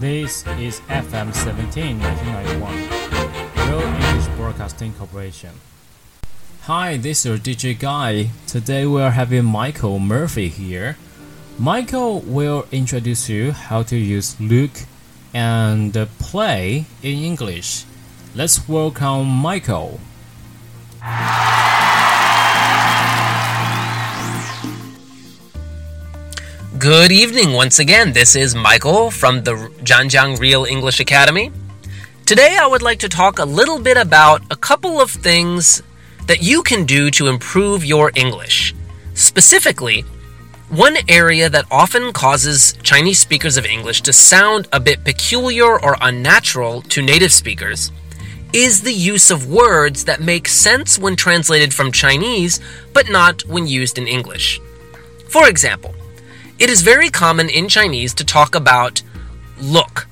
This is FM 17 1991, Real English Broadcasting Corporation. Hi, this is DJ Guy. Today we are having Michael Murphy here. Michael will introduce you how to use look and play in English. Let's welcome Michael. Good evening once again. This is Michael from the Zhanjiang Real English Academy. Today I would like to talk a little bit about a couple of things that you can do to improve your English. Specifically, one area that often causes Chinese speakers of English to sound a bit peculiar or unnatural to native speakers is the use of words that make sense when translated from Chinese but not when used in English. For example, it is very common in Chinese to talk about look.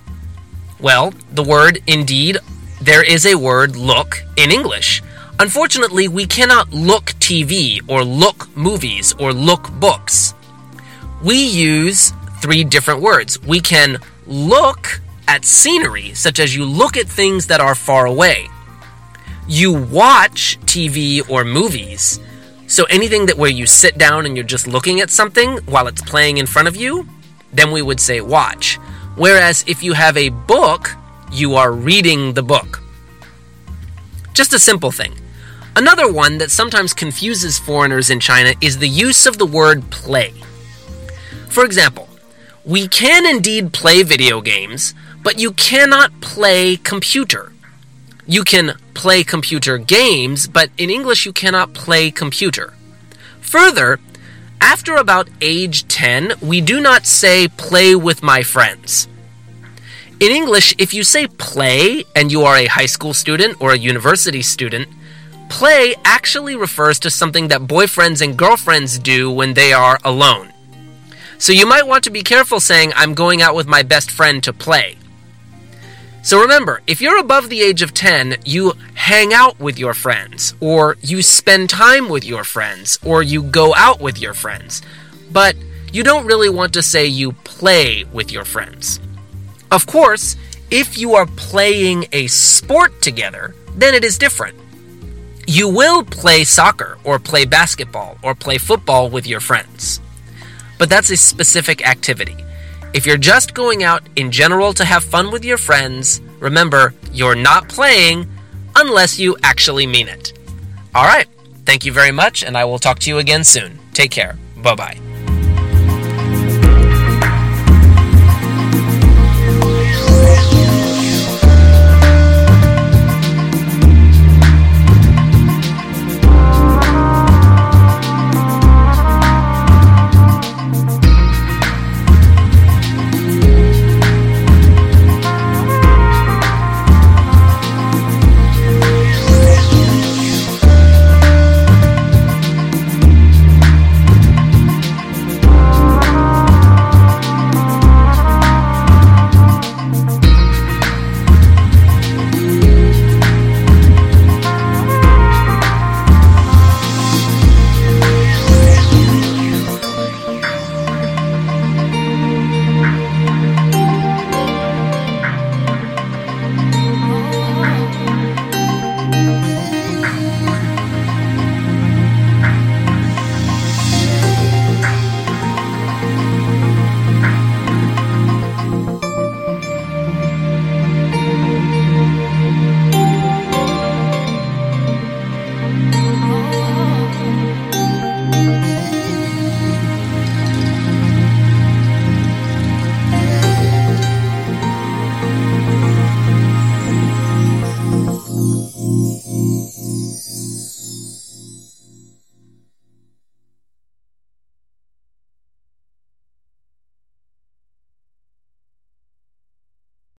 Well, the word indeed, there is a word look in English. Unfortunately, we cannot look TV or look movies or look books. We use three different words. We can look at scenery, such as you look at things that are far away. You watch TV or movies, so anything that where you sit down and you're just looking at something while it's playing in front of you, then we would say watch. Whereas if you have a book, you are reading the book. Just a simple thing. Another one that sometimes confuses foreigners in China is the use of the word play. For example, we can indeed play video games, but you cannot play computer. You can play computer games, but in English you cannot play computer. Further, after about age 10, we do not say play with my friends. In English, if you say play and you are a high school student or a university student, play actually refers to something that boyfriends and girlfriends do when they are alone. So you might want to be careful saying, I'm going out with my best friend to play. So remember, if you're above the age of 10, you hang out with your friends, or you spend time with your friends, or you go out with your friends. But you don't really want to say you play with your friends. Of course, if you are playing a sport together, then it is different. You will play soccer, or play basketball, or play football with your friends. But that's a specific activity. If you're just going out in general to have fun with your friends, remember, you're not playing unless you actually mean it. All right. Thank you very much, and I will talk to you again soon. Take care. Bye bye.